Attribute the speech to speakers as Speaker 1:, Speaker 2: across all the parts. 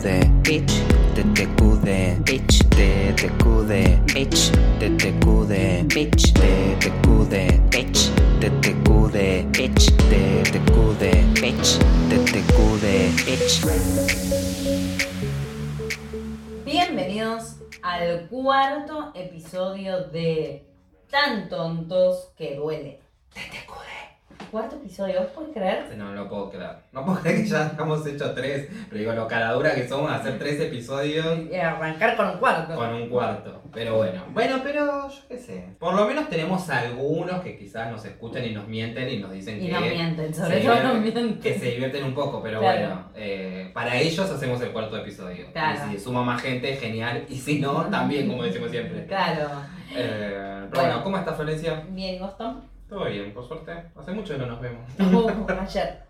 Speaker 1: TTQD, bitch, TTQD, bitch, TTQD, bitch, TTQD, bitch, TTQD, bitch, TTQD, bitch, TTQD, bitch, TTQD, bitch.
Speaker 2: Bienvenidos al cuarto episodio de Tan tontos que duele. Cuarto episodio, ¿vos podés creer?
Speaker 3: No, no lo puedo creer. No puedo creer que ya hemos hecho tres. Pero digo, lo caradura que somos hacer tres episodios
Speaker 2: Y arrancar con un cuarto.
Speaker 3: con un cuarto. Pero bueno. Bueno, pero yo qué sé. Por lo menos tenemos algunos que quizás nos escuchan y nos mienten y nos dicen
Speaker 2: Y
Speaker 3: que.
Speaker 2: nos mienten, sobre todo nos mienten.
Speaker 3: Que se divierten un poco, pero
Speaker 2: Claro.
Speaker 3: bueno. eh, para ellos hacemos el cuarto episodio.
Speaker 2: Claro.
Speaker 3: Y si suma más gente, genial. Y si no, también, como decimos siempre.
Speaker 2: Claro.
Speaker 3: Eh, pero
Speaker 2: Bueno.
Speaker 3: bueno, ¿cómo estás, Florencia?
Speaker 2: Bien, ¿y vos, Tom?
Speaker 3: Todo bien, por suerte. Hace mucho que no nos vemos.
Speaker 2: Ayer.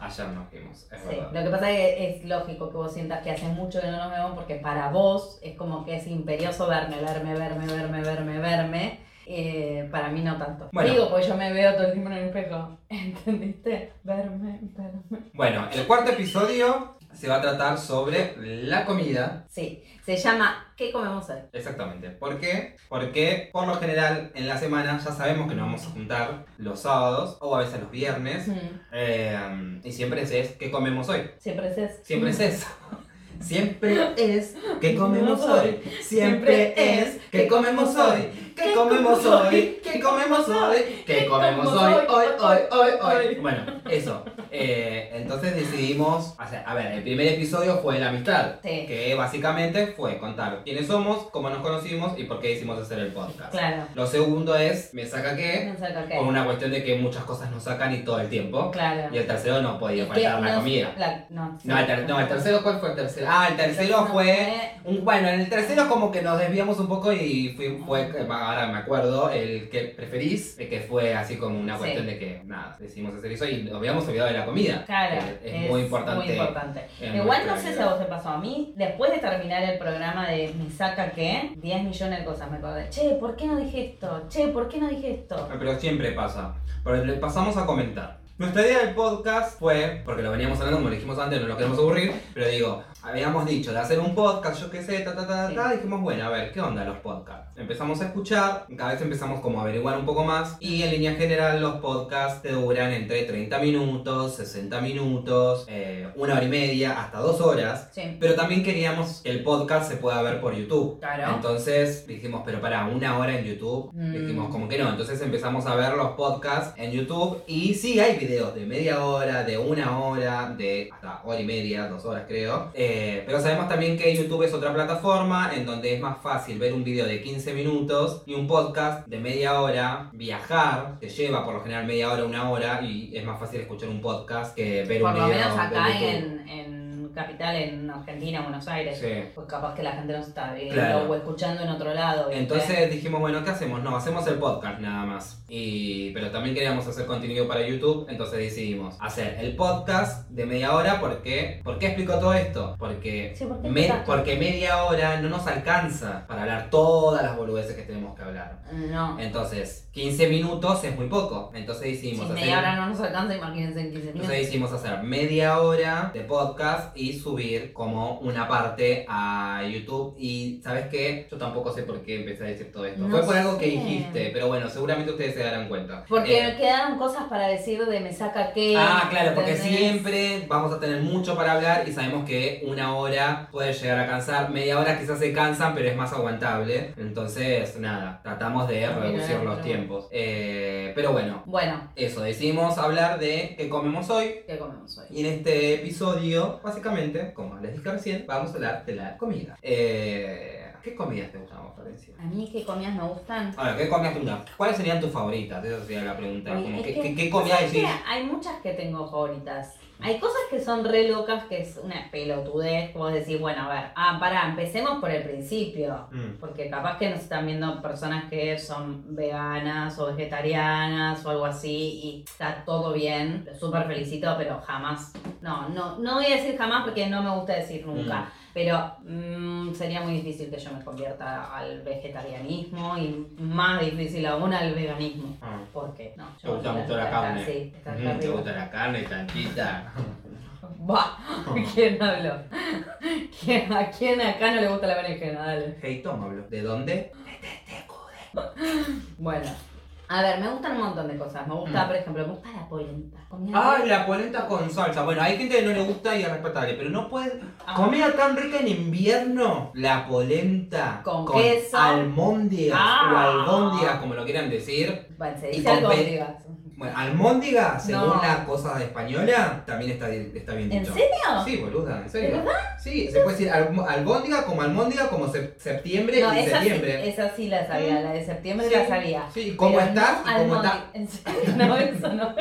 Speaker 3: Ayer nos vimos, es
Speaker 2: Sí.
Speaker 3: verdad.
Speaker 2: Lo que pasa es que es lógico que vos sientas que hace mucho que no nos vemos porque para vos es como que es imperioso verme, verme, verme, verme, verme, verme. Eh, para mí no tanto.
Speaker 3: Bueno.
Speaker 2: Digo, pues yo me veo todo el tiempo en el espejo. ¿Entendiste? Verme, verme.
Speaker 3: Bueno, el cuarto episodio se va a tratar sobre la comida.
Speaker 2: Sí, se llama ¿Qué comemos hoy?
Speaker 3: Exactamente. ¿Por qué? Porque por lo general en la semana ya sabemos que nos vamos a juntar los sábados o a veces los viernes.
Speaker 2: Mm,
Speaker 3: eh, y siempre es, es ¿qué comemos hoy?
Speaker 2: Siempre es eso.
Speaker 3: Siempre es eso. Siempre es ¿qué comemos hoy? Siempre es ¿qué comemos hoy? ¿Qué comemos hoy? ¿Qué comemos hoy? ¿Qué comemos hoy? Hoy, hoy, hoy, hoy. Bueno, eso. Eh, entonces decidimos, o sea, a ver, el primer episodio fue la amistad.
Speaker 2: Sí.
Speaker 3: Que básicamente fue contar quiénes somos, cómo nos conocimos y por qué decidimos hacer el podcast.
Speaker 2: Claro.
Speaker 3: Lo segundo es, me saca qué,
Speaker 2: No sé por qué.
Speaker 3: por una cuestión de que muchas cosas nos sacan y todo el tiempo.
Speaker 2: Claro.
Speaker 3: Y el tercero no podía
Speaker 2: que
Speaker 3: faltar la
Speaker 2: nos-
Speaker 3: comida.
Speaker 2: la- no,
Speaker 3: No el, ter- no, el tercero, ¿cuál fue el tercero? Ah, el tercero fue... Un, bueno, en el tercero como que nos desviamos un poco y fui- fue, ahora me acuerdo, el que preferís, el que fue así como una
Speaker 2: Sí.
Speaker 3: cuestión de que, nada, decidimos hacer eso y nos habíamos olvidado de la comida.
Speaker 2: Claro,
Speaker 3: que es, muy importante.
Speaker 2: muy importante.
Speaker 3: en
Speaker 2: Igual no sé si a vos te pasó a mí, después de terminar el programa de Me saca qué, 10 millones de cosas me acordé. Che, ¿por qué no dije esto? Che, ¿por qué no dije esto?
Speaker 3: Ah, Pero siempre pasa. Pero le pasamos a comentar. Nuestra idea del podcast fue, porque lo veníamos hablando, como dijimos antes, no nos queremos aburrir, pero digo, habíamos dicho de hacer un podcast, yo qué sé, ta ta ta, ta,
Speaker 2: Sí.
Speaker 3: ta, dijimos, bueno, a ver, ¿qué onda los podcasts? Empezamos a escuchar, cada vez empezamos como a averiguar un poco más, y en línea general los podcasts te duran entre 30 minutos, 60 minutos, eh, una hora y media, hasta dos horas.
Speaker 2: Sí.
Speaker 3: Pero también queríamos que el podcast se pueda ver por YouTube.
Speaker 2: Claro.
Speaker 3: Entonces dijimos, pero para una hora en YouTube,
Speaker 2: Mm.
Speaker 3: dijimos como que no. Entonces empezamos a ver los podcasts en YouTube y sí hay videos de media hora, de una hora, de hasta hora y media, dos horas creo. Eh, pero sabemos también que YouTube es otra plataforma en donde es más fácil ver un video de 15 minutos y un podcast de media hora, viajar, te lleva por lo general media hora, una hora y es más fácil escuchar un podcast que ver
Speaker 2: Por
Speaker 3: un
Speaker 2: lo
Speaker 3: video
Speaker 2: menos
Speaker 3: de
Speaker 2: acá
Speaker 3: YouTube.
Speaker 2: en, en Capital, en Argentina, Buenos Aires.
Speaker 3: Sí.
Speaker 2: Pues capaz que la gente no está viendo
Speaker 3: Claro.
Speaker 2: o escuchando en otro lado. ¿viste?
Speaker 3: Entonces dijimos, bueno, ¿qué hacemos? No, hacemos el podcast nada más. Y, pero también queríamos hacer contenido para YouTube, entonces decidimos hacer el podcast de media hora. ¿Por qué? ¿Por qué explico todo esto? Porque,
Speaker 2: Sí, ¿por qué
Speaker 3: me- porque media hora no nos alcanza para hablar todas las boludeces que tenemos que hablar.
Speaker 2: No.
Speaker 3: Entonces, 15 minutos es muy poco. Entonces
Speaker 2: Si
Speaker 3: decidimos hacer...
Speaker 2: media hora no nos alcanza, imagínense en 15 minutos.
Speaker 3: Entonces decidimos hacer media hora de podcast y subir como una parte a YouTube. Y ¿sabes qué? Yo tampoco sé por qué empecé a decir todo esto.
Speaker 2: No
Speaker 3: Fue por algo que dijiste, pero bueno, seguramente ustedes se darán cuenta.
Speaker 2: Porque
Speaker 3: Eh,
Speaker 2: quedaron cosas para decir de me saca qué.
Speaker 3: Ah, claro, porque siempre vamos a tener mucho para hablar y sabemos que una hora puede llegar a cansar, media hora quizás se cansan, pero es más aguantable. Entonces, nada, tratamos de reducir los tiempos. Eh, pero bueno,
Speaker 2: Bueno,
Speaker 3: eso, decidimos hablar de qué comemos hoy.
Speaker 2: ¿qué comemos hoy?
Speaker 3: Y en este episodio, básicamente, como les dije recién, vamos a hablar de la comida. Eh, ¿Qué comidas te gustan, Florencia?
Speaker 2: A mí, ¿qué comidas me gustan?
Speaker 3: Ver, ¿qué comidas te gustan? ¿Cuáles serían tus favoritas? Esa sería la pregunta. Como, ¿qué,
Speaker 2: que-
Speaker 3: qué, qué comida
Speaker 2: ¿sabes
Speaker 3: decís?
Speaker 2: Hay muchas que tengo favoritas. Hay cosas que son re locas, que es una pelotudez, vos decís, bueno, a ver, ah, pará, empecemos por el principio.
Speaker 3: Mm.
Speaker 2: Porque capaz que nos están viendo personas que son veganas o vegetarianas o algo así y está todo bien, súper felicito, pero jamás, no, no, no voy a decir jamás porque no me gusta decir nunca, pero mm, sería muy difícil que yo me convierta al vegetarianismo y más difícil aún al veganismo.
Speaker 3: Ah.
Speaker 2: ¿Por qué? No,
Speaker 3: ¿Te gusta mucho la carne?
Speaker 2: Sí,
Speaker 3: Mm, ¿Te gusta la carne, chanchita?
Speaker 2: Va, ¿quién habló? ¿Quién- ¿A quién acá no le gusta la berenjena? Dale.
Speaker 3: Hey Tom hablo. ¿De dónde?
Speaker 2: Bueno, a ver, me gustan un montón de cosas. Me gusta,
Speaker 3: Mm.
Speaker 2: por ejemplo, me gusta la polenta. Comida
Speaker 3: Ay, la polenta con salsa. Bueno, hay gente que no le gusta y es respetable, pero no puede.
Speaker 2: Ah.
Speaker 3: Comida tan rica en invierno. La polenta
Speaker 2: Con queso.
Speaker 3: almóndigas
Speaker 2: Ah.
Speaker 3: o albóndigas, como lo quieran decir.
Speaker 2: Bueno, se
Speaker 3: Y
Speaker 2: dice
Speaker 3: con
Speaker 2: algo,
Speaker 3: pe-
Speaker 2: digas.
Speaker 3: Bueno, almóndiga, según
Speaker 2: No.
Speaker 3: la cosa española, también está, está bien
Speaker 2: ¿En
Speaker 3: dicho.
Speaker 2: serio?
Speaker 3: Sí, boluda, en serio.
Speaker 2: ¿De verdad?
Speaker 3: Sí, se puede decir albóndiga como almóndiga, como sep- septiembre
Speaker 2: No,
Speaker 3: y
Speaker 2: esa sí,
Speaker 3: septiembre.
Speaker 2: esa sí la sabía, la de septiembre
Speaker 3: Sí,
Speaker 2: la sabía.
Speaker 3: Sí, ¿cómo estás?
Speaker 2: no
Speaker 3: ¿Y cómo?
Speaker 2: ¿En serio? No, eso no.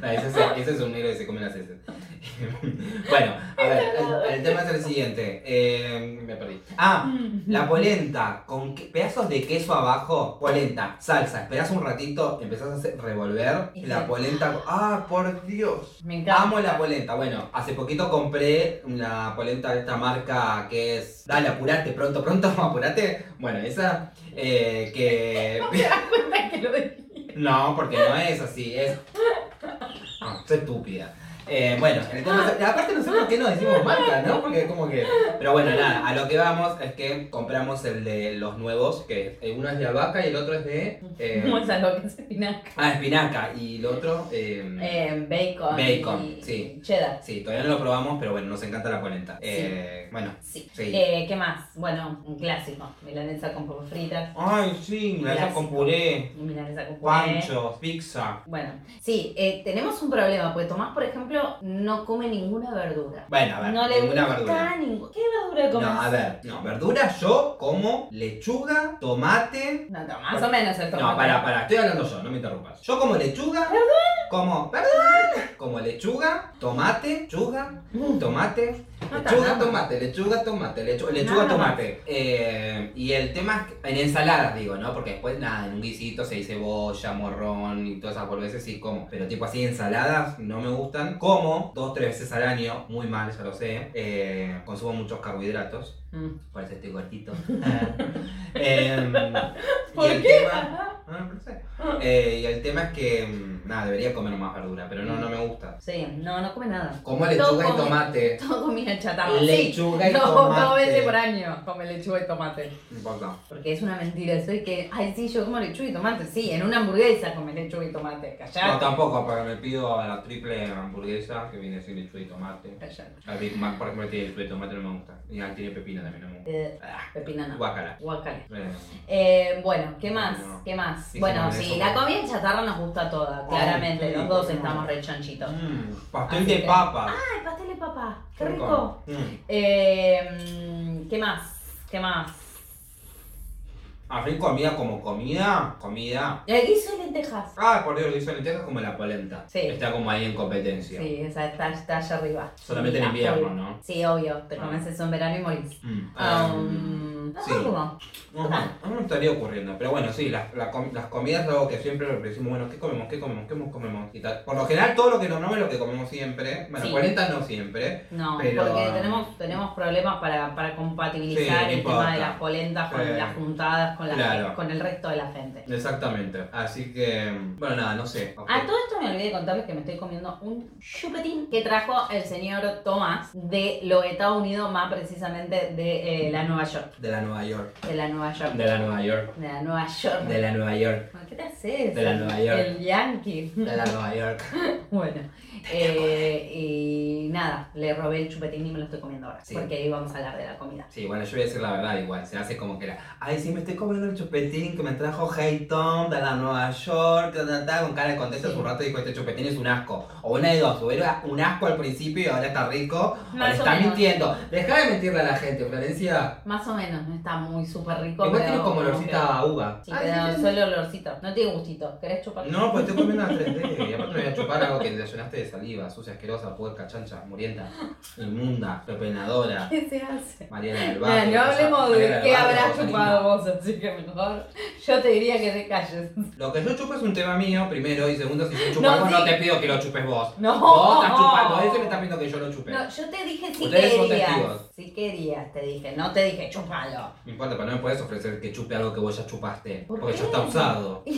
Speaker 3: No, ese, es, ese es un negro que se come las heces. bueno, a ver, el, el tema es el siguiente. Eh, me perdí. Ah, la polenta con que- pedazos de queso abajo. Polenta, salsa. Esperás un ratito, empezás a hacer- revolver.
Speaker 2: Y
Speaker 3: La polenta. ¡Ah, por Dios!
Speaker 2: Me encanta.
Speaker 3: Amo la polenta. Bueno, hace poquito compré una polenta de esta marca que es. Dale, apurate, pronto, pronto, apurate. Bueno, esa eh, que.
Speaker 2: ¿Te das cuenta que lo dije?
Speaker 3: No, porque no es así, es. Soy estúpida. Eh, bueno, el tema es- aparte no sé por qué no decimos marca, ¿no? Porque como que. Pero bueno, nada, a lo que vamos es que compramos el de los nuevos, que eh, uno es de albahaca y el otro es de. eh,
Speaker 2: ¿Cómo es algo que es espinaca?
Speaker 3: ah, espinaca. Y el otro. eh,
Speaker 2: Eh, bacon.
Speaker 3: Bacon,
Speaker 2: y
Speaker 3: sí.
Speaker 2: Cheddar.
Speaker 3: Sí, todavía no lo probamos, pero bueno, nos encanta la polenta. Eh, Bueno,
Speaker 2: Sí.
Speaker 3: sí.
Speaker 2: Eh, ¿Qué más? Bueno, un clásico. Milanesa con papas fritas.
Speaker 3: Ay, sí,
Speaker 2: milanesa con
Speaker 3: puré,
Speaker 2: Milanesa con puré.
Speaker 3: panchos, pizza.
Speaker 2: Bueno, sí, eh, tenemos un problema, porque Tomás, por ejemplo, no come ninguna verdura.
Speaker 3: Bueno, a ver,
Speaker 2: no le
Speaker 3: ninguna
Speaker 2: gusta
Speaker 3: verdura.
Speaker 2: ninguna. ¿Qué verdura comes?
Speaker 3: No, a ver, no, verdura yo como lechuga, tomate.
Speaker 2: No, no, más o menos el tomate.
Speaker 3: No, para, para, estoy hablando yo, no me interrumpas. Yo como lechuga. Como, perdón. Como lechuga, tomate, lechuga, tomate, lechuga, tomate, lechuga, tomate, lechuga, lechuga, tomate. Eh, y el tema es que- en ensaladas digo, ¿no? Porque después nada, en un guisito se dice cebolla, morrón y todas esas boludeces sí como. Pero tipo así ensaladas no me gustan. Como dos, tres veces al año, muy mal, ya lo sé. Eh, consumo muchos carbohidratos.
Speaker 2: Mm.
Speaker 3: Por eso estoy gordito. Em, y
Speaker 2: ¿Por
Speaker 3: el
Speaker 2: qué?
Speaker 3: tema. Ah, no sé. Eh, y el tema es que, mm, nada, debería comer más verdura, pero no, no me gusta.
Speaker 2: Sí, no, no come nada.
Speaker 3: Como lechuga y
Speaker 2: come-
Speaker 3: tomate.
Speaker 2: Todo comida chatarra.
Speaker 3: Lechuga
Speaker 2: sí.
Speaker 3: y
Speaker 2: no,
Speaker 3: tomate.
Speaker 2: Dos veces por año come lechuga y tomate.
Speaker 3: No importa.
Speaker 2: Porque es una mentira. Soy que, ay, sí, yo como lechuga y tomate. Sí, en una hamburguesa come lechuga y tomate.
Speaker 3: No,
Speaker 2: Callate.
Speaker 3: tampoco, porque me pido la triple hamburguesa que viene sin lechuga y tomate.
Speaker 2: Callate.
Speaker 3: La Big Mac, por ejemplo, tiene lechuga y tomate, no me gusta. Y ah, tiene pepino también, no me gusta.
Speaker 2: Eh,
Speaker 3: Ah,
Speaker 2: pepino no.
Speaker 3: guácala.
Speaker 2: Guacala.
Speaker 3: Eh,
Speaker 2: Eh, bueno, ¿qué más?
Speaker 3: No.
Speaker 2: ¿Qué más?
Speaker 3: Sí,
Speaker 2: bueno,
Speaker 3: sí, eso.
Speaker 2: la comida chatarra nos gusta toda, claramente. los dos estamos re chanchitos.
Speaker 3: mm, pastel
Speaker 2: Así
Speaker 3: de
Speaker 2: que-
Speaker 3: papa.
Speaker 2: ¡Ay, pastel de papa! ¡Qué rico!
Speaker 3: Mm.
Speaker 2: Eh, ¿Qué más? ¿Qué más?
Speaker 3: Al fin comida como comida, comida.
Speaker 2: El guiso de lentejas.
Speaker 3: Ah, por Dios, lo hizo lentejas como la polenta.
Speaker 2: Sí.
Speaker 3: Está como ahí en competencia.
Speaker 2: Sí, esa está, está allá arriba.
Speaker 3: Solamente en invierno. ¿no?
Speaker 2: Sí, obvio. Te
Speaker 3: Ah.
Speaker 2: comes eso en verano y morís.
Speaker 3: Mm.
Speaker 2: Um, no
Speaker 3: sí. Ajá, no me estaría ocurriendo. Pero bueno, sí, las, la com- las comidas es algo que siempre decimos, bueno, ¿qué comemos? ¿Qué comemos? ¿Qué comemos? Y tal. Por lo general, todo lo que nombramos es lo que comemos siempre. Bueno,
Speaker 2: Sí.
Speaker 3: 40 no siempre.
Speaker 2: No,
Speaker 3: Pero-
Speaker 2: porque tenemos, tenemos problemas para, para compatibilizar
Speaker 3: Sí,
Speaker 2: el
Speaker 3: importa.
Speaker 2: tema de las polentas con
Speaker 3: Sí.
Speaker 2: las juntadas con, la-
Speaker 3: Claro.
Speaker 2: con el resto de la gente.
Speaker 3: Exactamente. Así que, bueno, nada, no sé.
Speaker 2: A todo esto me olvidé de contarles que me estoy comiendo un chupetín que trajo el señor Tomás de los Estados Unidos, más precisamente de eh, la Nueva York.
Speaker 3: De la Nueva York.
Speaker 2: De la Nueva York.
Speaker 3: De la Nueva York.
Speaker 2: De la Nueva York.
Speaker 3: De la Nueva York.
Speaker 2: ¿Qué te haces?
Speaker 3: De la Nueva York.
Speaker 2: El yankee.
Speaker 3: De la Nueva York.
Speaker 2: Bueno, eh, y nada, le robé el chupetín y me lo estoy comiendo ahora.
Speaker 3: Sí.
Speaker 2: Porque ahí vamos a hablar de la comida.
Speaker 3: Sí, bueno, yo voy a decir la verdad igual. Se hace como que la. Ay, sí, me estoy comiendo el chupetín que me trajo Hey Tom de la Nueva York. ta, ta, ta", con cara de contento. Hace un rato dijo: Este chupetín es un asco. O una de dos. O era un asco al principio y ahora está rico. o
Speaker 2: Más
Speaker 3: le
Speaker 2: o
Speaker 3: está
Speaker 2: menos.
Speaker 3: mintiendo. Deja de mentirle a la gente, Florencia.
Speaker 2: Más o menos, no está muy súper rico.
Speaker 3: Igual tiene como olorcita a uva.
Speaker 2: Sí,
Speaker 3: Ay,
Speaker 2: pero
Speaker 3: sí,
Speaker 2: solo olorcito. No tiene gustito. ¿Querés chupar?
Speaker 3: No, pues estoy comiendo a 3D. Y aparte me voy a chupar algo que te llenaste de saliva. Sucia, asquerosa, puerca, chancha, murienta, inmunda, repenadora.
Speaker 2: ¿Qué se hace?
Speaker 3: Mariana del
Speaker 2: Mira,
Speaker 3: Barrio.
Speaker 2: no hablemos de qué habrás chupado vos, así que mejor yo te diría que te calles.
Speaker 3: Lo que yo chupo es un tema mío, primero, y segundo, si yo chupo
Speaker 2: No,
Speaker 3: algo,
Speaker 2: sí.
Speaker 3: no te pido que lo chupes vos.
Speaker 2: No.
Speaker 3: Vos estás chupando eso y me estás pidiendo que yo lo chupe.
Speaker 2: No, yo te dije si
Speaker 3: Ustedes son
Speaker 2: querías.
Speaker 3: testigos.
Speaker 2: Si querías, te dije. No te dije chupalo.
Speaker 3: No importa, pero no me puedes ofrecer que chupe algo que vos ya chupaste.
Speaker 2: ¿Por
Speaker 3: porque
Speaker 2: qué?
Speaker 3: ya está usado.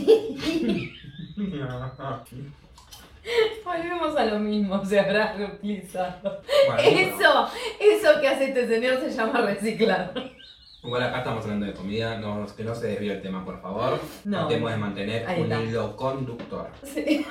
Speaker 2: Volvemos a lo mismo, se habrá reutilizado.
Speaker 3: Bueno,
Speaker 2: Eso, eso que hace este señor se llama reciclar.
Speaker 3: Igual acá estamos hablando de comida, no, que no se desvíe el tema, por favor.
Speaker 2: No.
Speaker 3: Tratemos de mantener
Speaker 2: Ahí
Speaker 3: un
Speaker 2: está.
Speaker 3: hilo conductor.
Speaker 2: Sí.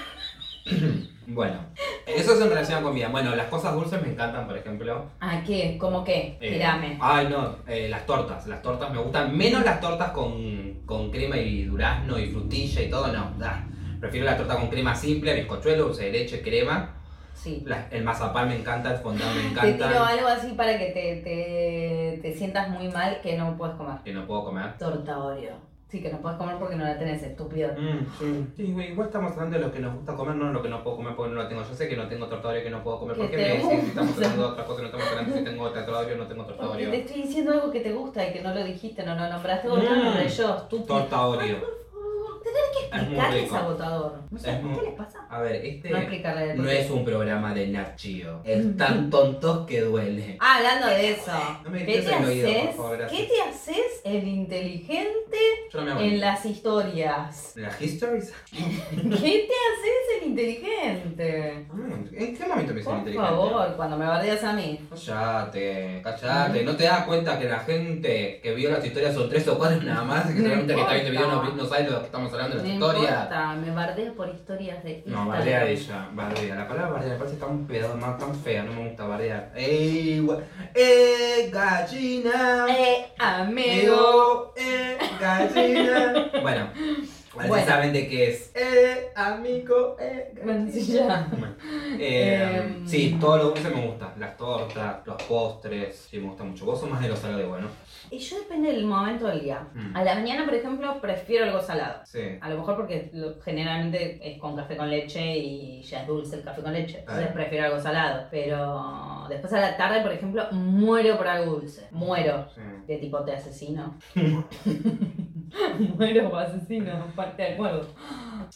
Speaker 3: Bueno, eso es en relación a comida. Bueno, las cosas dulces me encantan, por ejemplo.
Speaker 2: ¿A qué? ¿Cómo qué?
Speaker 3: Eh,
Speaker 2: Tirame.
Speaker 3: Ay, no, eh, las tortas. Las tortas me gustan. Menos las tortas con, con crema y durazno y frutilla y todo, no. da. Prefiero la torta con crema simple, bizcochuelo, dulce de leche, crema.
Speaker 2: Sí.
Speaker 3: La- el mazapán me encanta, el fondant me
Speaker 2: Te tiro
Speaker 3: encanta.
Speaker 2: algo así para que te, te, te sientas muy mal que no puedes comer.
Speaker 3: Que no puedo comer.
Speaker 2: Torta Oreo. Sí, que no puedes comer porque no la tenés, estúpido.
Speaker 3: Mm, sí. Sí, güey, igual estamos hablando de lo que nos gusta comer, no de lo que no puedo comer porque no lo tengo. Yo sé que no tengo tortadorio que no puedo comer. ¿Por qué me decís si estamos hablando de otra cosa no estamos hablando si tengo tortadorio o no tengo tortadorio?
Speaker 2: te estoy diciendo algo que te gusta y que no lo dijiste, no lo nombraste, vos
Speaker 3: Mm.
Speaker 2: lo nombré yo, estúpido.
Speaker 3: Tortadorio. Es muy
Speaker 2: Explicarle es agotador. No sé, ¿qué les pasa?
Speaker 3: A ver, este
Speaker 2: No
Speaker 3: es un programa de Nachio. Es tan tontos que duele.
Speaker 2: Ah, hablando de eso.
Speaker 3: No me
Speaker 2: ¿Qué te
Speaker 3: en el oído, por
Speaker 2: haces?
Speaker 3: favor.
Speaker 2: ¿Qué te haces el inteligente
Speaker 3: no
Speaker 2: en las historias?
Speaker 3: ¿Las histories?
Speaker 2: ¿Qué te haces el inteligente?
Speaker 3: Mm, ¿En qué momento me hice
Speaker 2: Por
Speaker 3: inteligente?
Speaker 2: favor, cuando me bardeas a mí.
Speaker 3: Callate, callate. ¿No te das cuenta que la gente que vio las historias son tres o cuatro nada más? Y que realmente que está viendo video no, no sabe lo que estamos hablando de
Speaker 2: No
Speaker 3: las historias.
Speaker 2: importa, me bardeo por historias de
Speaker 3: No, bardea ella, bardea. La palabra bardea me parece tan pedo, más tan fea, no me gusta bardear. ¡Ey, eh, gallina!
Speaker 2: Eh, amigo.
Speaker 3: Eh, gallina. bueno, ahora
Speaker 2: Bueno.
Speaker 3: saben de qué es. Eh, amigo, eh, gallina. Bueno, eh,
Speaker 2: Em.
Speaker 3: sí, todo lo dulce me gusta. Las tortas, los postres, sí me gusta mucho. Vos sos más de lo salado, bueno.
Speaker 2: Y yo depende del momento del día.
Speaker 3: Mm.
Speaker 2: A la mañana, por ejemplo, prefiero algo salado.
Speaker 3: Sí.
Speaker 2: A lo mejor porque generalmente es con café con leche y ya es dulce el café con leche. Entonces prefiero algo salado. Pero después a la tarde, por ejemplo, muero por algo dulce. Muero.
Speaker 3: sí.
Speaker 2: ¿Qué tipo te asesino? muero por asesino, parte del juego.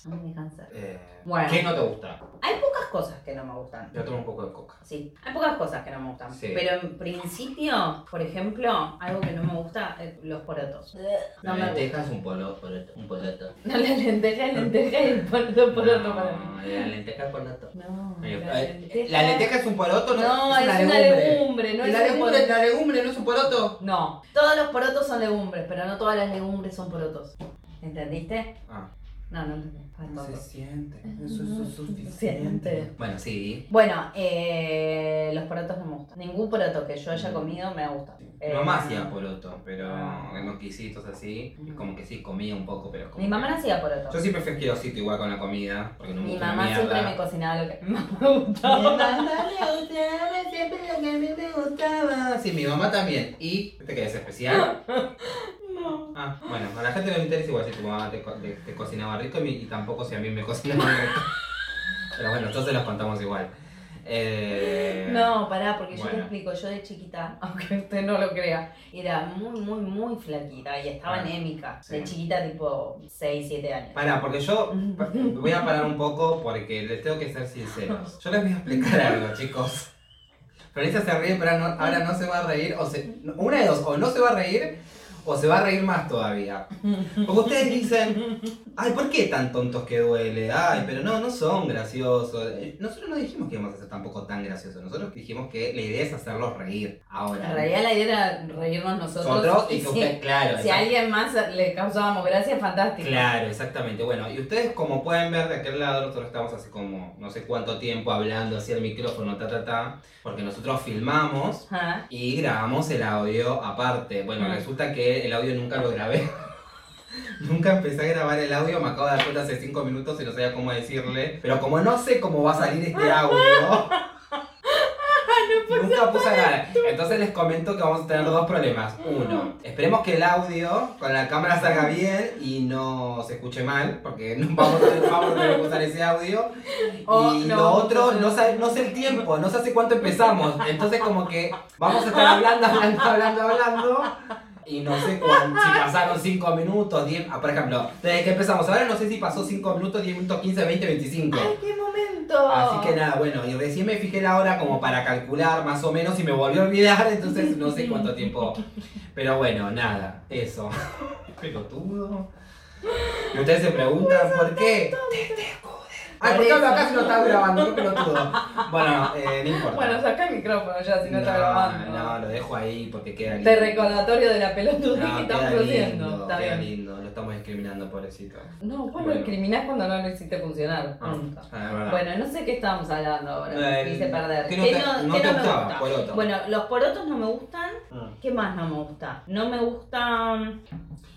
Speaker 2: No me cáncer.
Speaker 3: Eh,
Speaker 2: Bueno.
Speaker 3: ¿Qué no te gusta?
Speaker 2: Hay pocas cosas que no me gustan.
Speaker 3: Yo tomo un poco de coca.
Speaker 2: Sí, hay pocas cosas que no me gustan.
Speaker 3: Sí.
Speaker 2: Pero en principio, por ejemplo, algo que no me gusta es los porotos. No
Speaker 3: la
Speaker 2: me
Speaker 3: lenteja es un polo, poloto, un poloto.
Speaker 2: No, la lenteja, la lenteja y el poroto, poroto para mí.
Speaker 3: No, la lenteja es poloto.
Speaker 2: No,
Speaker 3: Eh,
Speaker 2: la
Speaker 3: eh,
Speaker 2: lenteja...
Speaker 3: La lenteja es un poroto, no,
Speaker 2: No, es una legumbre, no
Speaker 3: ¿Y
Speaker 2: es
Speaker 3: la
Speaker 2: un
Speaker 3: legumbre,
Speaker 2: poroto.
Speaker 3: la legumbre no es un poroto?
Speaker 2: No, todos los porotos son legumbres, pero no todas las legumbres son porotos. ¿Entendiste?
Speaker 3: Ah.
Speaker 2: No, no entendí.
Speaker 3: No se siente,
Speaker 2: eso es
Speaker 3: suficiente. Bueno, sí.
Speaker 2: Bueno, eh, los porotos no me gustan. Ningún poroto que yo haya comido me gusta.
Speaker 3: Mi
Speaker 2: Eh,
Speaker 3: mamá hacía poroto, pero
Speaker 2: Ah.
Speaker 3: en los quisitos así, y como que sí, comía un poco, pero como
Speaker 2: Mi mamá
Speaker 3: que-
Speaker 2: no hacía poroto.
Speaker 3: Yo siempre fui asquerosito igual con la comida, porque no me
Speaker 2: Mi mamá siempre me cocinaba lo que más me gustaba.
Speaker 3: Mi mamá me gustaba siempre lo que a mí me gustaba. Sí, mi mamá también. ¿Y te quedas especial? Ah, bueno, a la gente no le interesa igual si tu mamá te, co- te- te cocinaba rico y, mi- y tampoco si a mí me cocinaba rico. Pero bueno, entonces los contamos igual. Eh,
Speaker 2: No, pará, porque yo te
Speaker 3: Bueno.
Speaker 2: explico, yo de chiquita, aunque usted no lo crea, era muy, muy, muy flaquita y estaba
Speaker 3: Ah,
Speaker 2: anémica.
Speaker 3: sí.
Speaker 2: De chiquita, tipo 6, 7 años.
Speaker 3: Pará, porque yo voy a parar un poco porque les tengo que ser sinceros. Yo les voy a explicar algo, chicos. Florencia se ríe, pero no- ahora no se va a reír. O se, una de dos, o no se va a reír o se va a reír más todavía. Porque ustedes dicen, ay, ¿por qué tan tontos que duele? Ay, pero no, no son graciosos. Eh, Nosotros no dijimos que íbamos a ser tampoco tan graciosos. Nosotros dijimos que la idea es hacerlos reír. Ahora,
Speaker 2: En realidad la idea era reírnos nosotros.
Speaker 3: nosotros y que
Speaker 2: si,
Speaker 3: ustedes, claro.
Speaker 2: si a alguien más le causábamos gracia, fantástico.
Speaker 3: Claro, exactamente. Bueno, y ustedes como pueden ver de aquel lado, nosotros estamos así como no sé cuánto tiempo hablando hacia el micrófono, ta, ta, ta, porque nosotros filmamos
Speaker 2: Ajá.
Speaker 3: y grabamos el audio aparte. Bueno, resulta que el audio nunca lo grabé. nunca empecé a grabar el audio, me acabo de dar cuenta hace 5 minutos y no sabía cómo decirle. Pero como no sé cómo va a salir este audio... Nunca puse nada. Entonces les comento que vamos a tener dos problemas. Uno, esperemos que el audio con la cámara salga bien y no se escuche mal, porque no vamos a tener, vamos a tener que usar ese audio.
Speaker 2: O
Speaker 3: y
Speaker 2: no,
Speaker 3: lo otro,
Speaker 2: no.
Speaker 3: no, sé, no sé el tiempo, no sé hace cuánto empezamos. Entonces como que vamos a estar hablando, hablando, hablando, hablando. Y no sé cuán- si pasaron 5 minutos, 10, ah, por ejemplo, desde que empezamos, ahora no sé si pasó 5 minutos, 10 minutos, 15, 20, 25.
Speaker 2: ¡Ay, qué momento!
Speaker 3: Así que nada, bueno, y recién me fijé la hora como para calcular más o menos y me volvió a olvidar, entonces no sé cuánto tiempo. Pero bueno, nada, eso. Pelotudo. Y ustedes se preguntan por qué. Te- te. Ay,
Speaker 2: Por
Speaker 3: ¿por qué hablo acá si no estás grabando? Qué pelotudo. Bueno, eh, no importa.
Speaker 2: Bueno, saca el micrófono ya si no, está grabando.
Speaker 3: No, lo dejo ahí porque queda lindo.
Speaker 2: Te recordatorio de la pelotudez
Speaker 3: No,
Speaker 2: que estamos haciendo. Está
Speaker 3: queda
Speaker 2: bien.
Speaker 3: lindo. Lo estamos discriminando, pobrecito.
Speaker 2: No, vos
Speaker 3: Bueno.
Speaker 2: lo discriminás cuando no lo hiciste funcionar.
Speaker 3: Ah, ah.
Speaker 2: Bueno, no sé qué estábamos hablando ahora.
Speaker 3: Eh,
Speaker 2: Me hice perder.
Speaker 3: ¿qué no
Speaker 2: ¿Qué
Speaker 3: te-
Speaker 2: no,
Speaker 3: no
Speaker 2: qué
Speaker 3: te
Speaker 2: no me gusta?
Speaker 3: Poroto.
Speaker 2: Bueno, los porotos no me gustan.
Speaker 3: Mm.
Speaker 2: ¿Qué más no me gusta? No me gusta.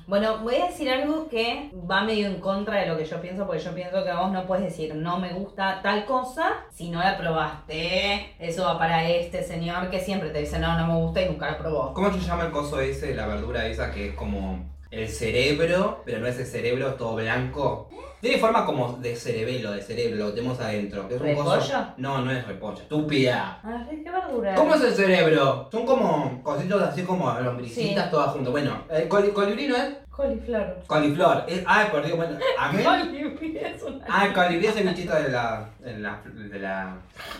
Speaker 2: Bueno, voy a decir algo que va medio en contra de lo que yo pienso, porque yo pienso que vos no puedes decir no me gusta tal cosa si no la probaste. Eso va para este señor que siempre te dice no, no me gusta y nunca la probó.
Speaker 3: ¿Cómo se llama el coso ese, la verdura esa que es como el cerebro, pero no es el cerebro, todo blanco? Tiene forma como de cerebelo, de cerebro, lo tenemos adentro. que Es un. No, no es repollo, estúpida.
Speaker 2: Ah, ¿qué verdura?
Speaker 3: ¿Cómo es el cerebro? Son como cositos así como lombricitas
Speaker 2: Sí.
Speaker 3: todas juntas. Bueno, el coli- colibrí no es
Speaker 2: Coliflor.
Speaker 3: coliflor. Es, ay, por Dios, bueno, a mí...
Speaker 2: Colibrí es una...
Speaker 3: Ah, el colibrí es el bichito de la, de la, de la,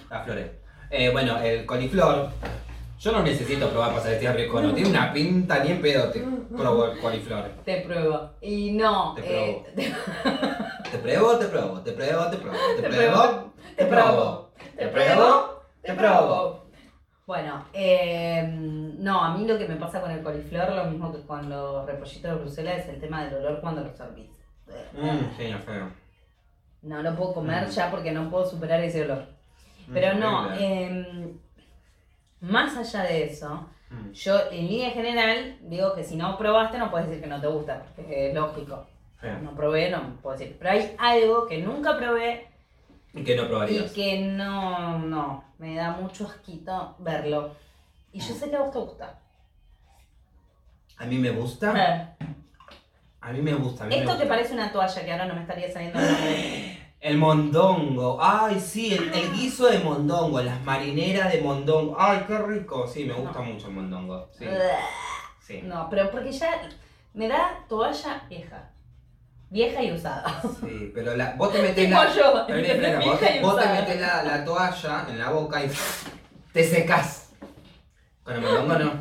Speaker 3: las flores. Eh, bueno, el coliflor. Yo no necesito probar para saber si es rico no. Tiene una pinta ni en pedo te probo el coliflor.
Speaker 2: Te pruebo. Y no.
Speaker 3: Te
Speaker 2: eh,
Speaker 3: Te pruebo, te pruebo, te pruebo, te pruebo, te
Speaker 2: Te
Speaker 3: pruebo,
Speaker 2: pruebo,
Speaker 3: te pruebo, te pruebo, te pruebo.
Speaker 2: Bueno, eh, no, a mí lo que me pasa con el coliflor, lo mismo que con los repollitos de Bruselas, es el tema del olor cuando los servís.
Speaker 3: Mmm, sí, feo.
Speaker 2: No lo puedo comer
Speaker 3: Mm.
Speaker 2: ya porque no puedo superar ese olor. Pero
Speaker 3: Mm,
Speaker 2: no, eh, más allá de eso,
Speaker 3: Mm.
Speaker 2: yo en línea general digo que si no probaste no puedes decir que no te gusta, porque es lógico. No probé, no puedo decir. Pero hay algo que nunca probé
Speaker 3: ¿Y qué no
Speaker 2: y
Speaker 3: probarías?
Speaker 2: que no, no, me da mucho asquito verlo. Y yo sé que a vos te gusta.
Speaker 3: A mí me gusta,
Speaker 2: Eh,
Speaker 3: a mí me gusta, a mí me
Speaker 2: Esto que
Speaker 3: gusta.
Speaker 2: parece una toalla que ahora no me estaría saliendo el
Speaker 3: mondongo, ay sí, el, el guiso de mondongo, las marineras de mondongo, ay qué rico, sí, me gusta
Speaker 2: No.
Speaker 3: mucho el mondongo, sí, sí.
Speaker 2: No, pero porque ya me da toalla vieja. Vieja y usada.
Speaker 3: Sí, pero la, vos te metés la,
Speaker 2: yo,
Speaker 3: vos, te metés la, la toalla en la boca y te secás. Con el mondongo no.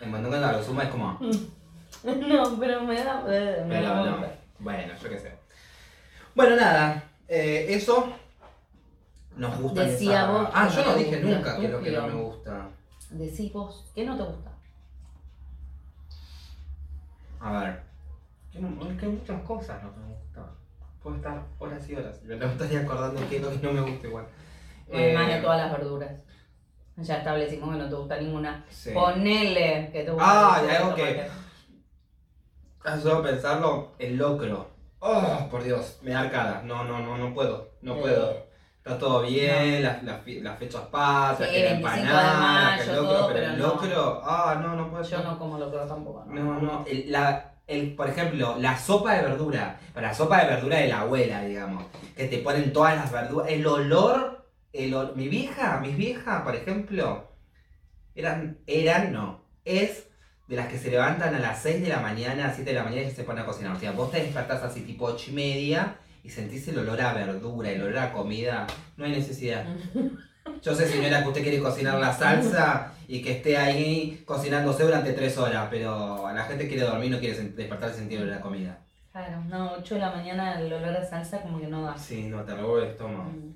Speaker 3: El mondongo no, lo suma es como...
Speaker 2: No, pero me da. me da
Speaker 3: no. Bueno, yo qué sé. Bueno, nada, eh, eso nos gusta.
Speaker 2: Decía
Speaker 3: esa-
Speaker 2: vos que
Speaker 3: Ah,
Speaker 2: no
Speaker 3: yo no dije
Speaker 2: gusta,
Speaker 3: nunca que es lo que no me gusta.
Speaker 2: Decí vos, ¿qué no te gusta?
Speaker 3: A ver. Que, no- que muchas cosas no me gustan. Puedo estar horas y horas. Me estaría acordando qué es lo que no me gusta igual.
Speaker 2: Además
Speaker 3: Eh,
Speaker 2: de todas las verduras. Ya establecimos que no te gusta ninguna.
Speaker 3: sí.
Speaker 2: Ponele que te gusta.
Speaker 3: Ah,
Speaker 2: el
Speaker 3: y algo que- solo pensarlo, el locro. Oh, por Dios, me da arcada. No, no, no, no puedo. No puedo. Está todo bien, las, las, fechas pasan,
Speaker 2: Sí,
Speaker 3: que la
Speaker 2: 25 de
Speaker 3: empanada, que el
Speaker 2: mayo,
Speaker 3: locro,
Speaker 2: todo,
Speaker 3: pero
Speaker 2: pero
Speaker 3: el
Speaker 2: no.
Speaker 3: locro, ah, no, no puedo.
Speaker 2: Yo no como locro tampoco.
Speaker 3: No, no, el, la, el, por ejemplo, la sopa de verdura, para la sopa de verdura de la abuela, digamos, que te ponen todas las verduras, el olor, el ol- mi vieja, mis viejas, por ejemplo, eran, eran, no, es de las que se levantan a las 6 de la mañana, 7 de la mañana y se ponen a cocinar. O sea, vos te despertás así tipo 8 y media y sentís el olor a verdura, el olor a comida, no hay necesidad. Yo sé, señora, que usted quiere cocinar la salsa y que esté ahí cocinándose durante tres horas, pero la gente quiere dormir, no quiere despertar el sentido de la comida.
Speaker 2: Claro, no, 8 de la mañana el olor a salsa como que no da.
Speaker 3: Sí, no, te revuelve el estómago.
Speaker 2: Mm.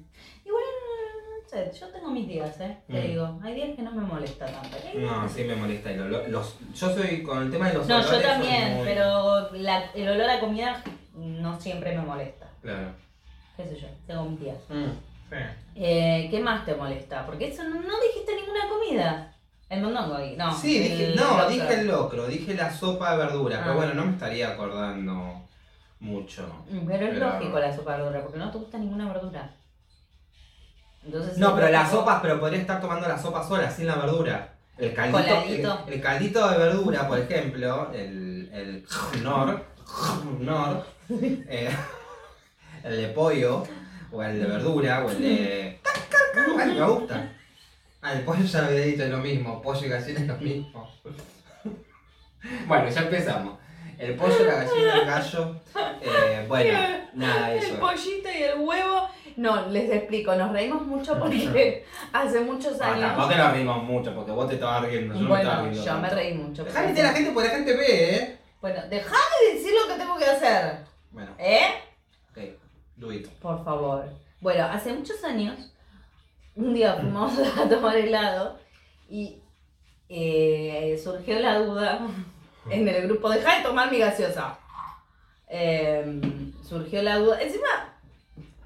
Speaker 2: No sé, yo tengo mis días, ¿eh? Te
Speaker 3: Mm.
Speaker 2: digo, hay días que no me molesta tanto.
Speaker 3: No, sí me molesta el olor. Los, yo soy con el tema de los
Speaker 2: No,
Speaker 3: olores.
Speaker 2: yo también,
Speaker 3: muy-
Speaker 2: pero la- el olor a comida no siempre me molesta.
Speaker 3: Claro.
Speaker 2: ¿Qué sé yo? Tengo mis días.
Speaker 3: Mm, sí.
Speaker 2: Eh, ¿Qué más te molesta? Porque eso no, no dijiste ninguna comida. El mondongo ahí, no.
Speaker 3: sí, dije,
Speaker 2: el
Speaker 3: no,
Speaker 2: locro.
Speaker 3: dije el locro, dije la sopa de verdura,
Speaker 2: Ah.
Speaker 3: pero bueno, no me estaría acordando mucho.
Speaker 2: Mm, Pero es
Speaker 3: Pero-
Speaker 2: lógico la sopa de verdura, porque no te gusta ninguna verdura. Entonces,
Speaker 3: No,
Speaker 2: es
Speaker 3: pero las sopas, pero podría estar tomando la sopa sola, sin la verdura. El caldito, el, el caldito de verdura, por ejemplo, el, el nor, nor, eh, el de pollo, o el de verdura, o el de... Ay, me gusta. Ah, el pollo ya había dicho lo mismo, pollo y gallina es lo mismo. Bueno, ya empezamos. El pollo, la gallina, el gallo, eh, bueno, nada,
Speaker 2: El
Speaker 3: eso.
Speaker 2: pollito y el huevo. No, les explico, nos reímos mucho porque hace muchos
Speaker 3: Ah,
Speaker 2: años.
Speaker 3: tampoco nos reímos mucho, porque vos te estabas riendo, yo no me estaba
Speaker 2: bueno, yo me reí mucho.
Speaker 3: Dejá de la gente porque la gente ve, ¿eh?
Speaker 2: Bueno, dejá de decir lo que tengo que hacer.
Speaker 3: Bueno,
Speaker 2: ¿Eh?
Speaker 3: ok. It.
Speaker 2: Por favor. Bueno, hace muchos años, un día fuimos a tomar helado y eh, surgió la duda en el grupo, deja de tomar mi gaseosa. Em, surgió la duda, encima,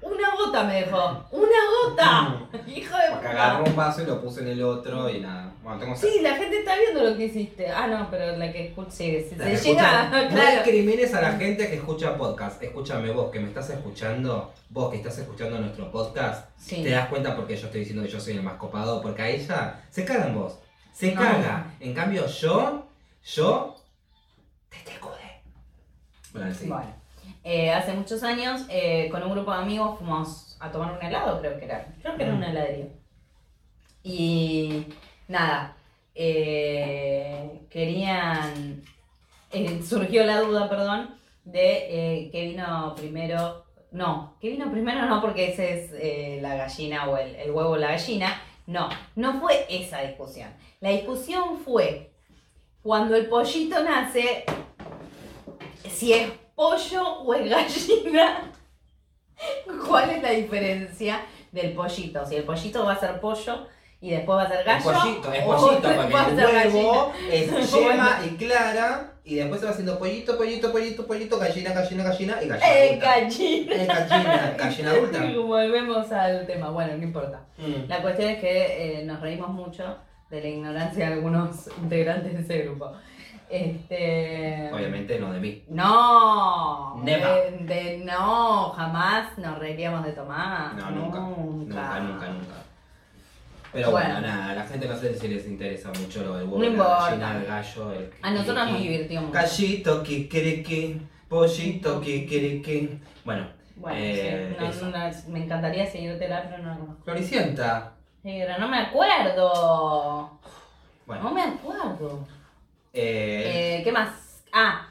Speaker 2: una gota me dejó, una gota, hijo de
Speaker 3: Porque agarró
Speaker 2: puta.
Speaker 3: un vaso y lo puse en el otro y nada. Bueno, tengo
Speaker 2: Sí, la gente está viendo lo que hiciste. Ah, no, pero la que escucha, sí, si
Speaker 3: La
Speaker 2: se
Speaker 3: que
Speaker 2: llega,
Speaker 3: escucha- No
Speaker 2: claro.
Speaker 3: discrimines a la gente que escucha podcast. Escúchame vos, que me estás escuchando, vos que estás escuchando nuestro podcast,
Speaker 2: Sí.
Speaker 3: te das cuenta porque yo estoy diciendo que yo soy el más copado, porque a ella se caga en vos. Se
Speaker 2: No.
Speaker 3: caga. En cambio, yo, yo, te te cude. Bueno, sí.
Speaker 2: Bueno, eh, hace muchos años, eh, con un grupo de amigos fuimos a tomar un helado, creo que era. Creo que era
Speaker 3: Mm.
Speaker 2: una heladería. Y nada, eh, querían. surgió la duda, perdón, de qué vino primero. No, ¿qué vino primero? No, porque ese es la gallina o el, el huevo o la gallina. No, no fue esa discusión. La discusión fue cuando el pollito nace, si es pollo o es gallina. ¿Cuál es la diferencia del pollito? Si el pollito va a ser pollo y después va a ser
Speaker 3: Es
Speaker 2: gallo.
Speaker 3: pollito, es pollito,
Speaker 2: va a
Speaker 3: porque el huevo es yema y clara, y después se va haciendo pollito, pollito, pollito, pollito, gallina, gallina, gallina y gallina.
Speaker 2: Eh,
Speaker 3: adulta.
Speaker 2: gallina.
Speaker 3: Eh, gallina, gallina adulta.
Speaker 2: Volvemos al tema. Bueno, no importa.
Speaker 3: Mm.
Speaker 2: La cuestión es que eh, nos reímos mucho de la ignorancia de algunos integrantes de ese grupo. Este.
Speaker 3: Obviamente no de mí.
Speaker 2: No. De, de- no, jamás nos reiríamos de Tomás.
Speaker 3: No, nunca. Nunca, nunca, nunca. Pero bueno,
Speaker 2: Bueno.
Speaker 3: nada, a la gente no sé si les interesa mucho lo del huevo,
Speaker 2: No
Speaker 3: la gallina, el gallo, el
Speaker 2: A nosotros nos divirtió mucho.
Speaker 3: Gallito, kikiriki, pollito, kikiriki. Bueno,
Speaker 2: Bueno,
Speaker 3: Eh,
Speaker 2: sí, no, no, no, me encantaría seguírtela, pero no la conozco.
Speaker 3: Floricienta.
Speaker 2: Sí, pero no me acuerdo.
Speaker 3: Bueno,
Speaker 2: No me acuerdo.
Speaker 3: Eh,
Speaker 2: Eh, ¿Qué más? Ah.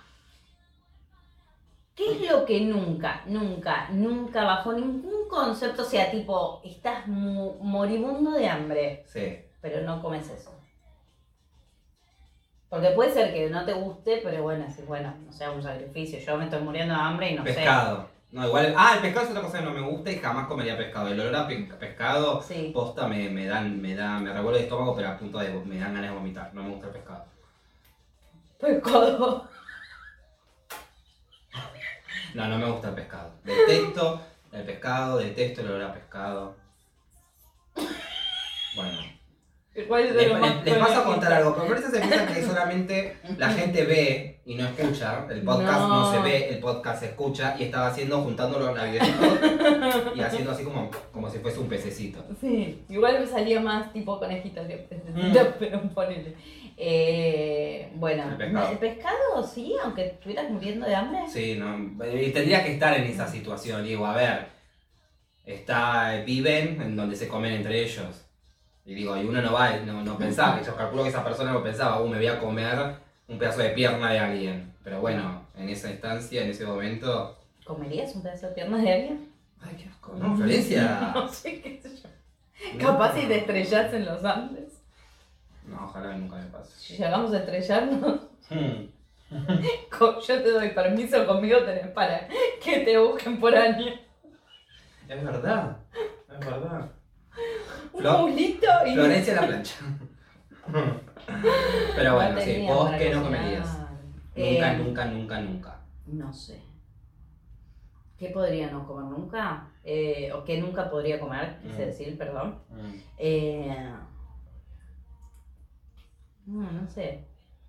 Speaker 2: ¿Qué es lo que nunca, nunca, nunca, bajo ningún concepto, sea, tipo, estás moribundo de hambre,
Speaker 3: sí.
Speaker 2: pero no comes eso? Porque puede ser que no te guste, pero bueno, sí, bueno, no sea un sacrificio. Yo me estoy muriendo de hambre y no
Speaker 3: Pescado. No, igual. Ah, el pescado es otra cosa que no me gusta y jamás comería pescado. El olor a pe- pescado,
Speaker 2: sé. Sí.
Speaker 3: posta, me, me dan, me da, me revuelve el estómago, pero a punto de me dan ganas de vomitar. No me gusta el pescado.
Speaker 2: Pescado.
Speaker 3: No, no me gusta el pescado. Detesto el pescado, detesto el olor a pescado. Bueno.
Speaker 2: ¿Cuál es
Speaker 3: Les, les- les paso a contar algo, pero por eso se piensa que solamente la gente ve y no escucha. El podcast no,
Speaker 2: No.
Speaker 3: se ve, el podcast se escucha y estaba haciendo, juntándolo a videitos y haciendo así como, como si fuese un pececito.
Speaker 2: Sí, igual me salía más tipo que pececito,
Speaker 3: Mm.
Speaker 2: pero ponele. Eh, bueno,
Speaker 3: El pescado.
Speaker 2: ¿el pescado sí? Aunque estuvieras muriendo de hambre.
Speaker 3: Sí, no, y tendría que estar en esa situación. Digo, a ver, está, viven en donde se comen entre ellos. Y digo, y uno no va, no, no pensaba, yo calculo que esa persona no pensaba, uh, me voy a comer un pedazo de pierna de alguien. Pero bueno, en esa instancia, en ese momento.
Speaker 2: ¿Comerías un pedazo de pierna de alguien?
Speaker 3: Ay, qué asco. No, Florencia.
Speaker 2: No sé, qué sé yo. Capaz si te estrellas en los Andes.
Speaker 3: No, ojalá nunca me pase.
Speaker 2: Si llegamos a estrellarnos,
Speaker 3: Hmm.
Speaker 2: yo te doy permiso conmigo tenés para que te busquen por año.
Speaker 3: Es verdad, es verdad.
Speaker 2: Un mulito y...
Speaker 3: Florencia la plancha. Pero bueno,
Speaker 2: No
Speaker 3: sí, vos que no comerías.
Speaker 2: Eh,
Speaker 3: Nunca, nunca, nunca, nunca.
Speaker 2: No sé. ¿Qué podría no comer nunca? Eh, o qué nunca podría comer, quise
Speaker 3: Mm.
Speaker 2: decir, perdón.
Speaker 3: Mm.
Speaker 2: Eh, no, no sé.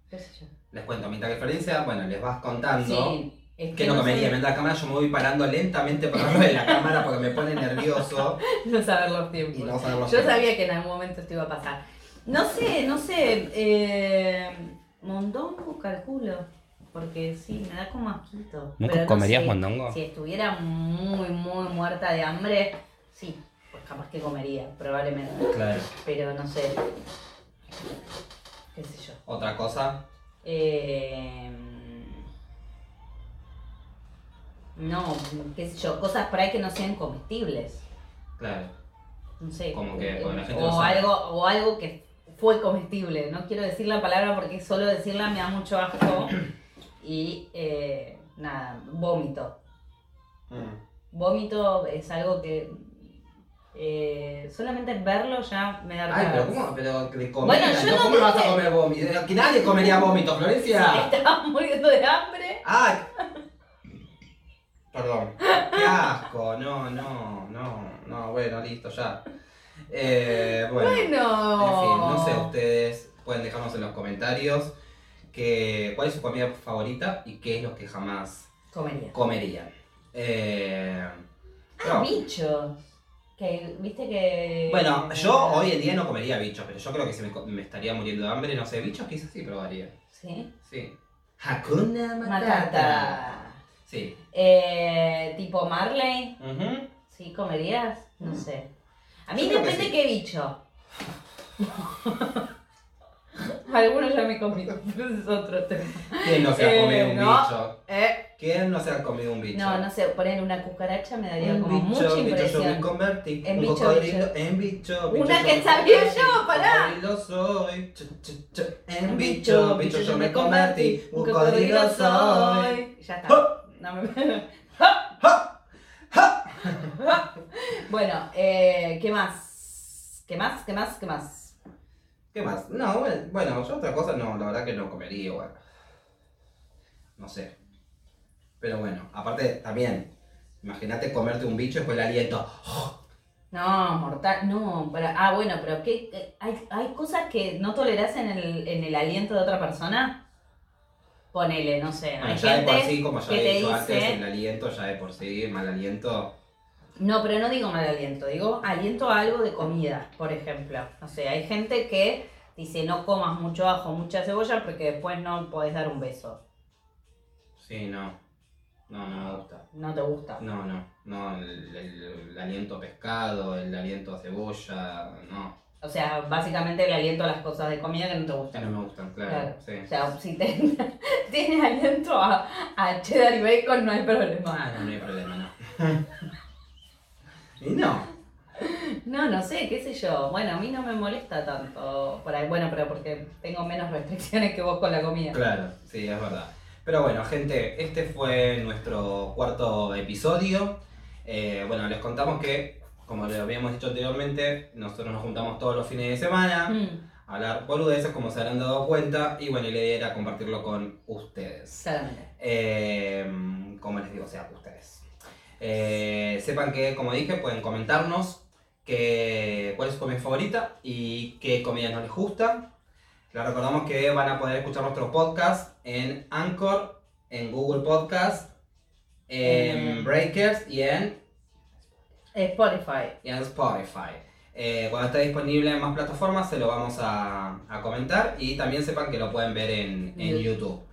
Speaker 2: ¿Qué sé yo?
Speaker 3: Les cuento, mientras que Florencia, bueno, les vas contando
Speaker 2: Sí, es
Speaker 3: que no comería.
Speaker 2: sé-
Speaker 3: Mientras la cámara yo me voy parando lentamente por lo de la cámara porque me pone nervioso
Speaker 2: No saber los tiempos.
Speaker 3: y no saber los
Speaker 2: Yo
Speaker 3: tiempos.
Speaker 2: sabía que en algún momento esto iba a pasar. No sé, no sé. Eh, mondongo calculo. Porque sí, me da como asquito.
Speaker 3: ¿Nunca
Speaker 2: Pero no
Speaker 3: comerías
Speaker 2: sé,
Speaker 3: mondongo?
Speaker 2: Si estuviera muy, muy muerta de hambre, sí. Pues capaz que comería, probablemente.
Speaker 3: Claro.
Speaker 2: Pero no sé. ¿Qué sé yo?
Speaker 3: Otra cosa,
Speaker 2: Eh, no, qué sé yo. Cosas por ahí que no sean comestibles.
Speaker 3: claro.
Speaker 2: No sé.
Speaker 3: Como que,
Speaker 2: eh,
Speaker 3: porque la gente
Speaker 2: o algo O algo que fue comestible. No quiero decir la palabra porque solo decirla me da mucho asco. Y eh, nada, vómito.
Speaker 3: Mm.
Speaker 2: Vómito es algo que eh, solamente verlo ya me da
Speaker 3: Ay, pero. ¿cómo? Pero de comer,
Speaker 2: Bueno, yo no
Speaker 3: ¿cómo no vas a comer vómito? Que nadie comería vómito, Florencia.
Speaker 2: Estaba muriendo de hambre.
Speaker 3: Ay. Perdón. Qué asco. No, no, no, no, bueno, listo, ya. Eh, bueno.
Speaker 2: Bueno.
Speaker 3: En fin, no sé, ustedes pueden dejarnos en los comentarios que, cuál es su comida favorita y qué es lo que jamás
Speaker 2: Comería.
Speaker 3: comerían. Eh,
Speaker 2: Ah, bichos. Que, viste que.
Speaker 3: bueno, yo hoy en día no comería bichos, pero yo creo que si me, me estaría muriendo de hambre, no sé, bichos quizás sí probaría.
Speaker 2: Sí.
Speaker 3: Sí. Hakuna Matata.
Speaker 2: Matata.
Speaker 3: Sí.
Speaker 2: Eh, tipo Marley. ¿Sí comerías? No sé. A mí
Speaker 3: Yo que
Speaker 2: depende
Speaker 3: sí.
Speaker 2: qué bicho. Algunos ya me comí, pero ese es otro tema.
Speaker 3: ¿Quién no se ha
Speaker 2: Eh,
Speaker 3: comido un
Speaker 2: no.
Speaker 3: bicho?
Speaker 2: Eh,
Speaker 3: ¿Quién no se ha comido un bicho?
Speaker 2: no, no sé, ponerle una cucaracha me daría
Speaker 3: Un
Speaker 2: como
Speaker 3: bicho,
Speaker 2: mucha
Speaker 3: bicho, yo me
Speaker 2: impresión.
Speaker 3: convertí.
Speaker 2: En
Speaker 3: un
Speaker 2: bicho,
Speaker 3: cocodrilo,
Speaker 2: bicho.
Speaker 3: en bicho, bicho.
Speaker 2: Una que sabía yo, pará.
Speaker 3: Cocodrilo soy. Ch, ch, ch. En bicho, bicho, yo me convertí. Un cocodrilo soy.
Speaker 2: Ya está. No me... Bueno, eh, ¿qué más? ¿Qué más? ¿Qué más? ¿Qué más?
Speaker 3: ¿Qué más? No, bueno, yo otra cosa no, la verdad que no comería igual. No sé. Pero bueno, aparte también, imagínate comerte un bicho y después el aliento.
Speaker 2: No, mortal, no, pero, ah, bueno, pero ¿qué, qué- hay, hay cosas que no tolerás en el, en el aliento de otra persona? Ponele, no sé,
Speaker 3: Bueno,
Speaker 2: hay
Speaker 3: ya de por sí, como ya
Speaker 2: que
Speaker 3: he dicho antes,
Speaker 2: dice,
Speaker 3: el aliento ya de por sí, mal aliento.
Speaker 2: No, pero no digo mal aliento, digo aliento a algo de comida, por ejemplo. No sé, hay gente que dice no comas mucho ajo, mucha cebolla porque después no podés dar un beso.
Speaker 3: Sí, no. No, no me gusta.
Speaker 2: No te gusta.
Speaker 3: No, no, no, el, el- el aliento a pescado, el aliento a cebolla, no,
Speaker 2: O sea, básicamente el aliento a las cosas de comida que no te
Speaker 3: que
Speaker 2: gustan.
Speaker 3: no me gustan, claro,
Speaker 2: Claro.
Speaker 3: sí.
Speaker 2: O sea, si te, tienes aliento a, a cheddar y bacon, no hay problema.
Speaker 3: Ah, no, no hay problema, no. y no,
Speaker 2: No, no sé, qué sé yo. Bueno, a mí no me molesta tanto. Por ahí, bueno, pero porque tengo menos restricciones que vos con la comida.
Speaker 3: claro, sí, es verdad. Pero bueno, gente, este fue nuestro cuarto episodio. Eh, bueno, les contamos que, como le habíamos dicho anteriormente, nosotros nos juntamos todos los fines de semana.
Speaker 2: Mm,
Speaker 3: a hablar boludeces, como se habrán dado cuenta, y bueno, la idea era compartirlo con ustedes. Eh, como les digo, o sea, ustedes. Eh, sepan que, como dije, pueden comentarnos que, cuál es su comida favorita y qué comida no les gusta. Les recordamos que van a poder escuchar nuestros podcasts en Anchor, en Google Podcast, en. Breakers y en
Speaker 2: Spotify.
Speaker 3: y en Spotify. Eh, cuando esté disponible en más plataformas se lo vamos a, a comentar y también sepan que lo pueden ver en, en YouTube.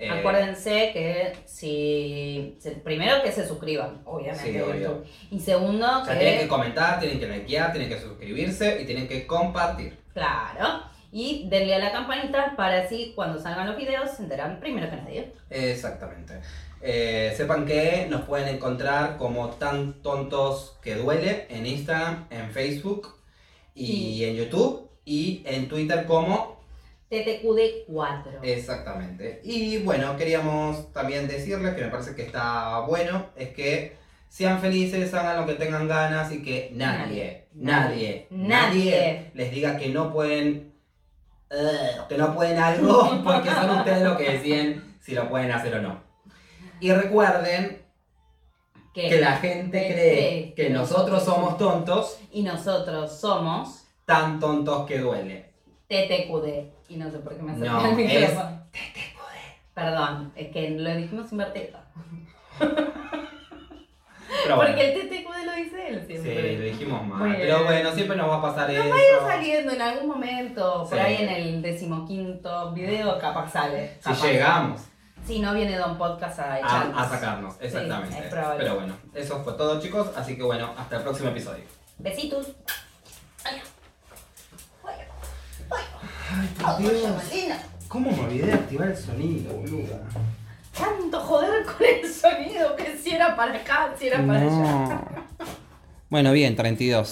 Speaker 3: Eh,
Speaker 2: Acuérdense que si. primero que se suscriban, obviamente.
Speaker 3: Sí, obvio.
Speaker 2: Y segundo
Speaker 3: o sea,
Speaker 2: que.
Speaker 3: tienen que comentar, tienen que likear, tienen que suscribirse y tienen que compartir.
Speaker 2: Claro. Y denle a la campanita para así cuando salgan los videos se enteran primero que nadie.
Speaker 3: Exactamente. Eh, sepan que nos pueden encontrar como tan tontos que duele en Instagram, en Facebook y en YouTube y en Twitter como
Speaker 2: TTQD4.
Speaker 3: Exactamente. Y bueno, queríamos también decirles que me parece que está bueno, es que sean felices, hagan lo que tengan ganas y que nadie, nadie,
Speaker 2: Nadie.
Speaker 3: nadie,
Speaker 2: Nadie.
Speaker 3: les diga que no pueden, eh, que no pueden algo, porque son ustedes los que deciden si lo pueden hacer o no. Y recuerden que la gente cree que nosotros somos tontos,
Speaker 2: Y nosotros somos
Speaker 3: tan tontos que duele.
Speaker 2: TTQD. Y no sé por qué me acerqué
Speaker 3: No,
Speaker 2: al
Speaker 3: es
Speaker 2: micrófono. Perdón, es que lo dijimos invertido.
Speaker 3: Pero bueno.
Speaker 2: Porque el TTQD lo dice él
Speaker 3: Sí,
Speaker 2: siempre.
Speaker 3: lo dijimos mal. Pero bueno, siempre nos va a pasar eso.
Speaker 2: Vaya saliendo en algún momento, por
Speaker 3: Sí.
Speaker 2: ahí en el decimoquinto video, capaz sale.
Speaker 3: Si llegamos
Speaker 2: Si no viene Don Podcast a
Speaker 3: a,
Speaker 2: echarnos.
Speaker 3: a sacarnos, exactamente.
Speaker 2: es probable.
Speaker 3: Pero bueno, eso fue todo, chicos. Así que bueno, hasta el próximo episodio.
Speaker 2: Besitos. Ay, ay, ay.
Speaker 3: ¿Cómo me olvidé de activar el sonido, boluda?
Speaker 2: Tanto joder con el sonido que si era para acá, si era para allá.
Speaker 3: Bueno, bien, 32.